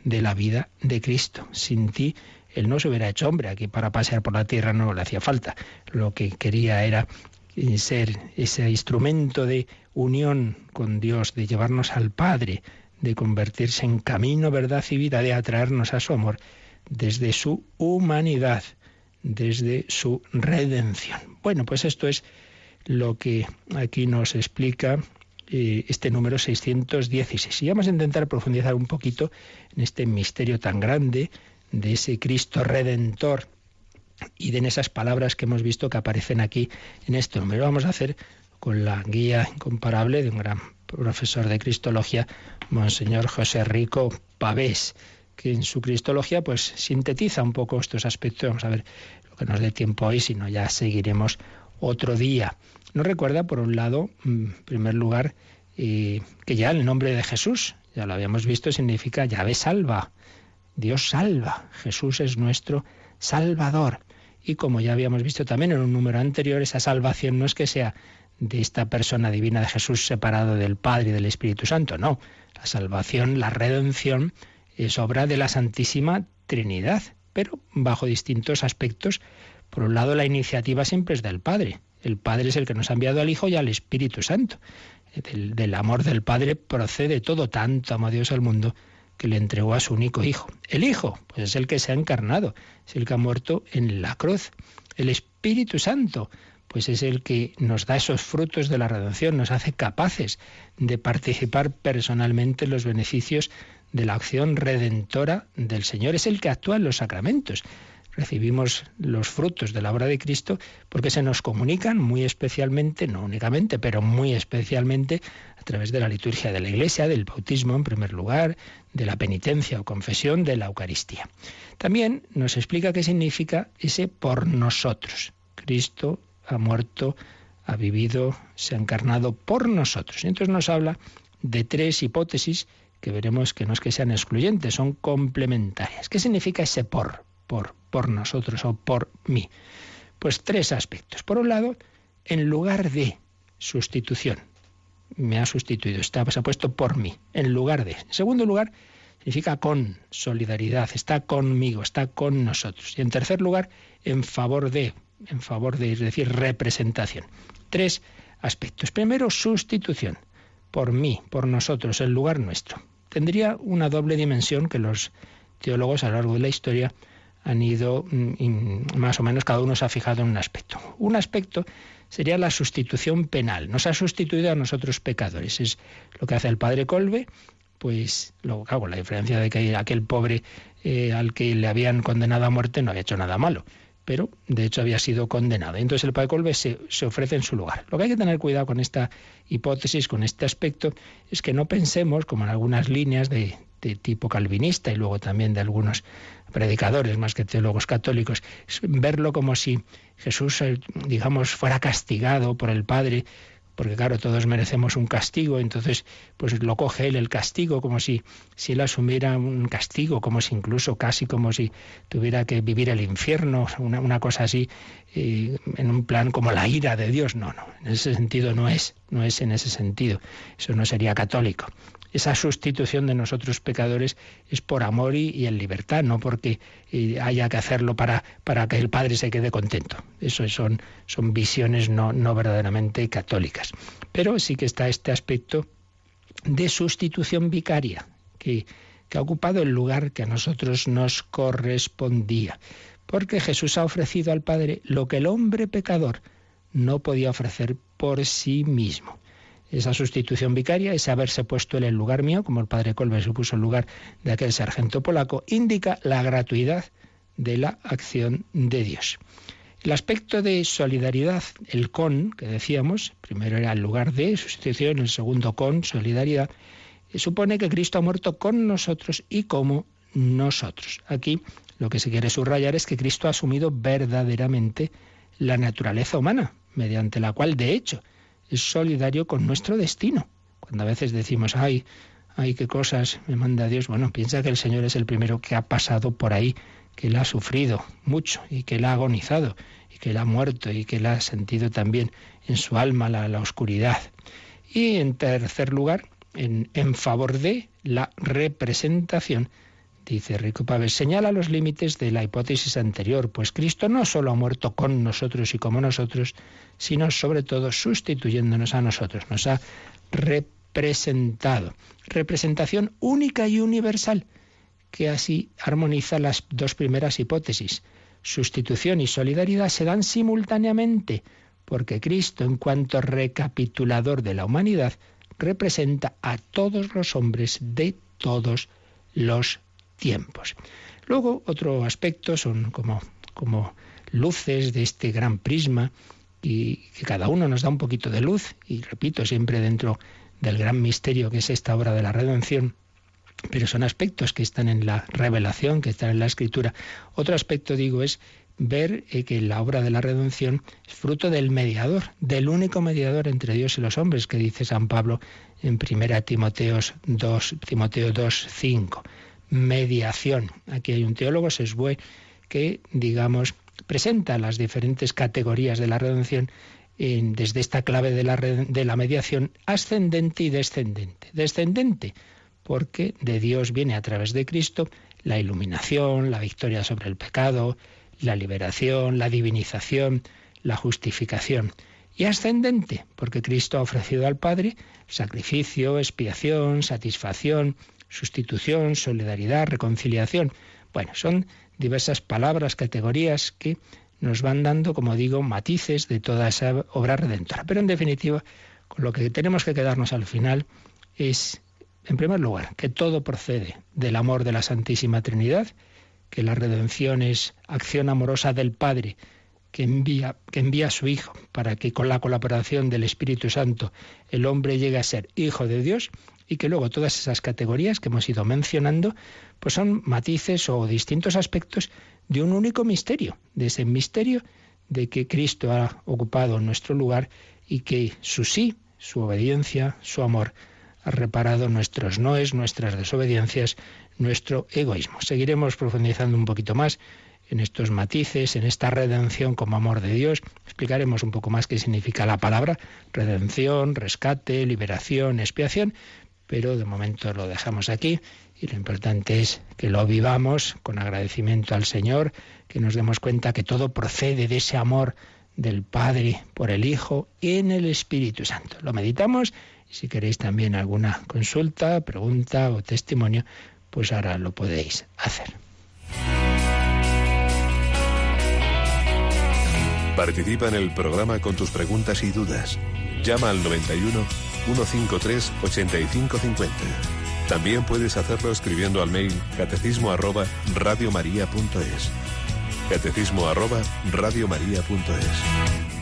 de la vida de Cristo. Sin ti, Él no se hubiera hecho hombre. Aquí para pasear por la tierra no le hacía falta. Lo que quería era eh, ser ese instrumento de unión con Dios, de llevarnos al Padre, de convertirse en camino, verdad y vida, de atraernos a su amor desde su humanidad, desde su redención. Bueno, pues esto es lo que aquí nos explica eh, este número 616. Y vamos a intentar profundizar un poquito en este misterio tan grande de ese Cristo redentor y de en esas palabras que hemos visto que aparecen aquí en este número. Vamos a hacer con la guía incomparable de un gran profesor de Cristología, Monseñor José Rico Pavés, que en su Cristología pues sintetiza un poco estos aspectos. Vamos a ver lo que nos dé tiempo hoy, si no ya seguiremos otro día. Nos recuerda, por un lado, en primer lugar, eh, que ya el nombre de Jesús, ya lo habíamos visto, significa llave salva. Dios salva. Jesús es nuestro Salvador. Y como ya habíamos visto también en un número anterior, esa salvación no es que sea de esta persona divina de Jesús separado del Padre y del Espíritu Santo, no. La salvación, la redención, es obra de la Santísima Trinidad, pero bajo distintos aspectos. Por un lado, la iniciativa siempre es del Padre. El Padre es el que nos ha enviado al Hijo y al Espíritu Santo. Del, amor del Padre procede todo, tanto amó Dios al mundo que le entregó a su único Hijo. El Hijo, pues es el que se ha encarnado, es el que ha muerto en la cruz. El Espíritu Santo, pues es el que nos da esos frutos de la redención, nos hace capaces de participar personalmente en los beneficios de la acción redentora del Señor. Es el que actúa en los sacramentos recibimos los frutos de la obra de Cristo porque se nos comunican muy especialmente, no únicamente, pero muy especialmente a través de la liturgia de la Iglesia, del bautismo en primer lugar, de la penitencia o confesión, de la Eucaristía. También nos explica qué significa ese por nosotros. Cristo ha muerto, ha vivido, se ha encarnado por nosotros. Y entonces nos habla de tres hipótesis que veremos que no es que sean excluyentes, son complementarias. ¿Qué significa ese por? Por, por nosotros o por mí? Pues tres aspectos. Por un lado, en lugar de sustitución. Me ha sustituido, está, se ha puesto por mí, en lugar de. En segundo lugar, significa con solidaridad, está conmigo, está con nosotros. Y en tercer lugar, en favor de, en favor de, es decir, representación. Tres aspectos. Primero, sustitución, por mí, por nosotros, en lugar nuestro. Tendría una doble dimensión que los teólogos a lo largo de la historia han ido mm, más o menos cada uno se ha fijado en un aspecto. Un aspecto sería la sustitución penal. Nos ha sustituido a nosotros pecadores. Es lo que hace el padre Colbe, pues luego, hago la diferencia de que aquel pobre eh, al que le habían condenado a muerte no había hecho nada malo, pero de hecho había sido condenado. Entonces el padre Colbe se, se ofrece en su lugar. Lo que hay que tener cuidado con esta hipótesis, con este aspecto, es que no pensemos, como en algunas líneas de, de tipo calvinista y luego también de algunos predicadores más que teólogos católicos, verlo como si Jesús, eh, digamos, fuera castigado por el Padre, porque claro, todos merecemos un castigo, entonces pues lo coge él el castigo, como si, si él asumiera un castigo, como si incluso casi como si tuviera que vivir el infierno, una, una cosa así, eh, en un plan como la ira de Dios. No, no, en ese sentido no es, no es en ese sentido, eso no sería católico. Esa sustitución de nosotros pecadores es por amor y, en libertad, no porque eh, haya que hacerlo para, para que el Padre se quede contento. Eso son, son visiones no, no verdaderamente católicas. Pero sí que está este aspecto de sustitución vicaria, que, que ha ocupado el lugar que a nosotros nos correspondía. Porque Jesús ha ofrecido al Padre lo que el hombre pecador no podía ofrecer por sí mismo. Esa sustitución vicaria, ese haberse puesto en el lugar mío, como el padre Colbe se puso en lugar de aquel sargento polaco, indica la gratuidad de la acción de Dios. El aspecto de solidaridad, el con, que decíamos, primero era el lugar de sustitución, el segundo con, solidaridad, supone que Cristo ha muerto con nosotros y como nosotros. Aquí lo que se quiere subrayar es que Cristo ha asumido verdaderamente la naturaleza humana, mediante la cual, de hecho, es solidario con nuestro destino. Cuando a veces decimos, ay, ay, qué cosas me manda Dios, bueno, piensa que el Señor es el primero que ha pasado por ahí, que él ha sufrido mucho y que él ha agonizado y que él ha muerto y que él ha sentido también en su alma la, la oscuridad. Y en tercer lugar, en, en favor de la representación Dice Rico Pávez, señala los límites de la hipótesis anterior, pues Cristo no solo ha muerto con nosotros y como nosotros, sino sobre todo sustituyéndonos a nosotros, nos ha representado. Representación única y universal, que así armoniza las dos primeras hipótesis. Sustitución y solidaridad se dan simultáneamente, porque Cristo, en cuanto recapitulador de la humanidad, representa a todos los hombres de todos los tiempos. Luego, otro aspecto son como, como luces de este gran prisma y que cada uno nos da un poquito de luz, y repito, siempre dentro del gran misterio que es esta obra de la redención, pero son aspectos que están en la revelación, que están en la escritura. Otro aspecto, digo, es ver eh, que la obra de la redención es fruto del mediador, del único mediador entre Dios y los hombres, que dice San Pablo en 1 Timoteo 2, Timoteo 2, 5 mediación. Aquí hay un teólogo, Sesbue, que, digamos, presenta las diferentes categorías de la redención desde esta clave de la, de la mediación ascendente y descendente. Descendente, porque de Dios viene a través de Cristo la iluminación, la victoria sobre el pecado, la liberación, la divinización, la justificación. Y ascendente, porque Cristo ha ofrecido al Padre sacrificio, expiación, satisfacción, sustitución, solidaridad, reconciliación. Bueno, son diversas palabras, categorías que nos van dando, como digo, matices de toda esa obra redentora. Pero en definitiva, con lo que tenemos que quedarnos al final es, en primer lugar, que todo procede del amor de la Santísima Trinidad, que la redención es acción amorosa del Padre, que envía, que envía a su Hijo para que con la colaboración del Espíritu Santo el hombre llegue a ser hijo de Dios y que luego todas esas categorías que hemos ido mencionando pues son matices o distintos aspectos de un único misterio, de ese misterio de que Cristo ha ocupado nuestro lugar y que su sí, su obediencia, su amor ha reparado nuestros noes, nuestras desobediencias, nuestro egoísmo. Seguiremos profundizando un poquito más en estos matices, en esta redención como amor de Dios. Explicaremos un poco más qué significa la palabra redención, rescate, liberación, expiación, pero de momento lo dejamos aquí y lo importante es que lo vivamos con agradecimiento al Señor, que nos demos cuenta que todo procede de ese amor del Padre por el Hijo en el Espíritu Santo. Lo meditamos y si queréis también alguna consulta, pregunta o testimonio, pues ahora lo podéis hacer. Participa en el programa con tus preguntas y dudas. Llama al 91 153 8550. También puedes hacerlo escribiendo al mail catecismo arroba radiomaria.es. Catecismo arroba radiomaria.es.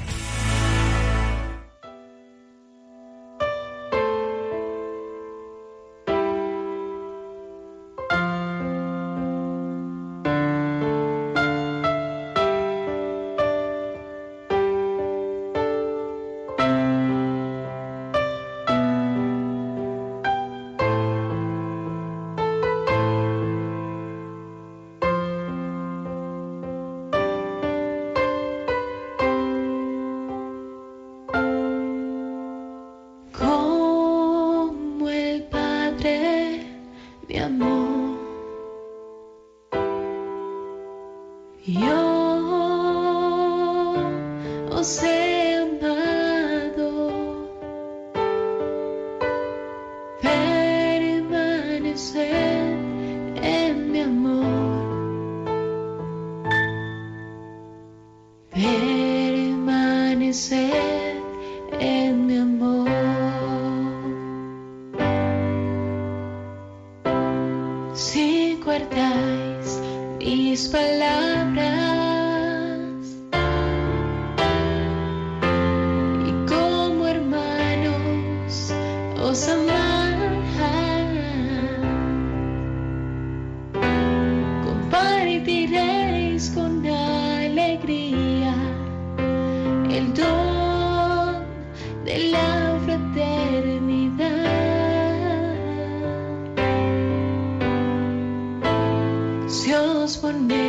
soon.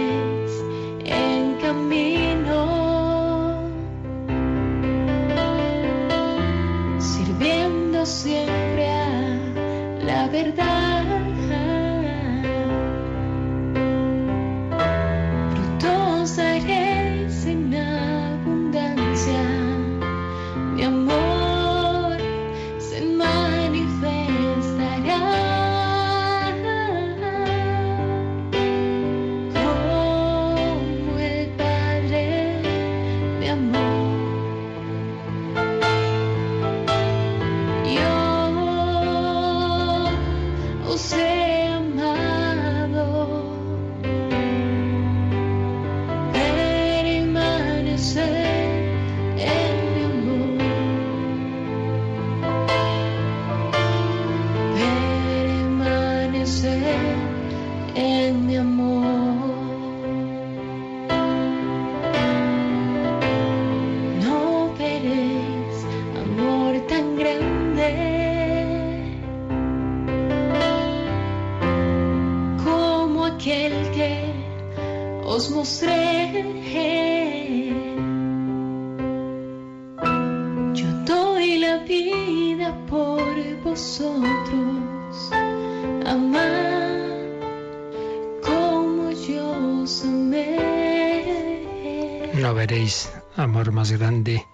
Más grande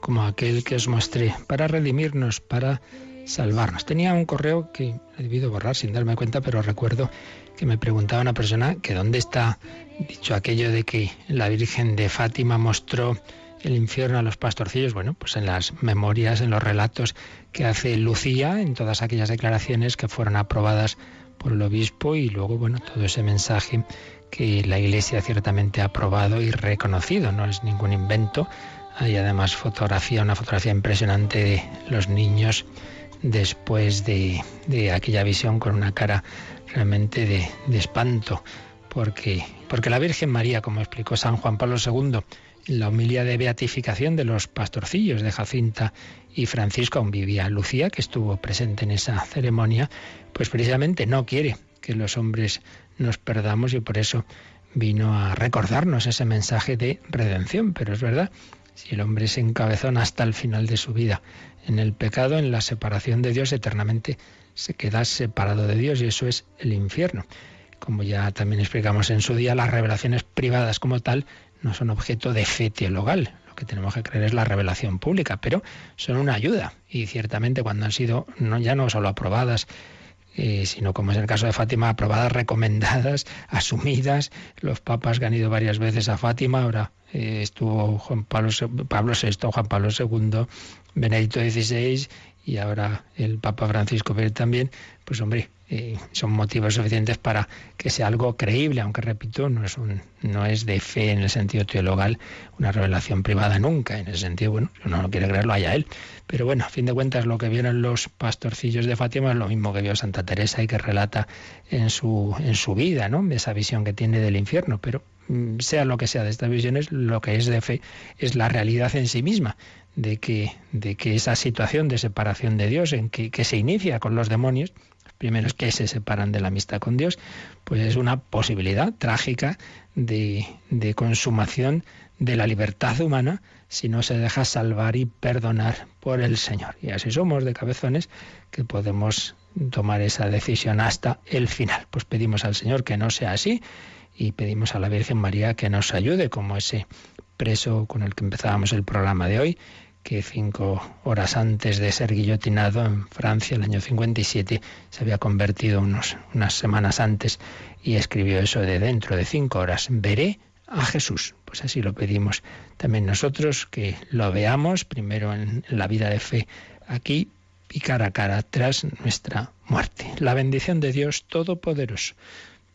como aquel que os mostré, para redimirnos, para salvarnos. Tenía un correo que he debido borrar sin darme cuenta, pero recuerdo que me preguntaba una persona que dónde está dicho aquello de que la Virgen de Fátima mostró el infierno a los pastorcillos. Bueno, pues en las memorias, en los relatos que hace Lucía, en todas aquellas declaraciones que fueron aprobadas por el obispo y luego, bueno, todo ese mensaje que la Iglesia ciertamente ha aprobado y reconocido, no es ningún invento. Hay además fotografía, una fotografía impresionante de los niños después de, aquella visión con una cara realmente de, de, espanto, porque, porque la Virgen María, como explicó San Juan Pablo II, la humildad de beatificación de los pastorcillos de Jacinta y Francisco, aún vivía Lucía, que estuvo presente en esa ceremonia, pues precisamente no quiere que los hombres nos perdamos y por eso vino a recordarnos ese mensaje de redención. Pero es verdad, si el hombre se encabezona hasta el final de su vida en el pecado, en la separación de Dios, eternamente se queda separado de Dios y eso es el infierno. Como ya también explicamos en su día, las revelaciones privadas como tal no son objeto de fe teologal. Lo que tenemos que creer es la revelación pública, pero son una ayuda y ciertamente cuando han sido no, ya no solo aprobadas, eh, sino como es el caso de Fátima, aprobadas, recomendadas, asumidas. Los papas que han ido varias veces a Fátima, ahora eh, estuvo Juan Pablo, Pablo VI, Juan Pablo II, Benedicto XVI y ahora el Papa Francisco también, pues hombre, eh, son motivos suficientes para que sea algo creíble, aunque repito, no es, un, no es de fe en el sentido teologal, una revelación privada nunca. En ese sentido, bueno, si uno no quiere creerlo, haya él. Pero bueno, a fin de cuentas, lo que vieron los pastorcillos de Fátima es lo mismo que vio Santa Teresa y que relata en su, en su vida, ¿no? Esa visión que tiene del infierno. Pero sea lo que sea de estas visiones, lo que es de fe es la realidad en sí misma de que, de que esa situación de separación de Dios en que, que se inicia con los demonios, primeros que se separan de la amistad con Dios, pues es una posibilidad trágica de, de consumación de la libertad humana si no se deja salvar y perdonar por el Señor. Y así somos de cabezones que podemos tomar esa decisión hasta el final. Pues pedimos al Señor que no sea así y pedimos a la Virgen María que nos ayude, como ese preso con el que empezábamos el programa de hoy, que cinco horas antes de ser guillotinado en Francia, el año 57, se había convertido unos, unas semanas antes y escribió eso de dentro de cinco horas. Veré a Jesús. Pues así lo pedimos también nosotros, que lo veamos primero en la vida de fe aquí y cara a cara tras nuestra muerte. La bendición de Dios Todopoderoso,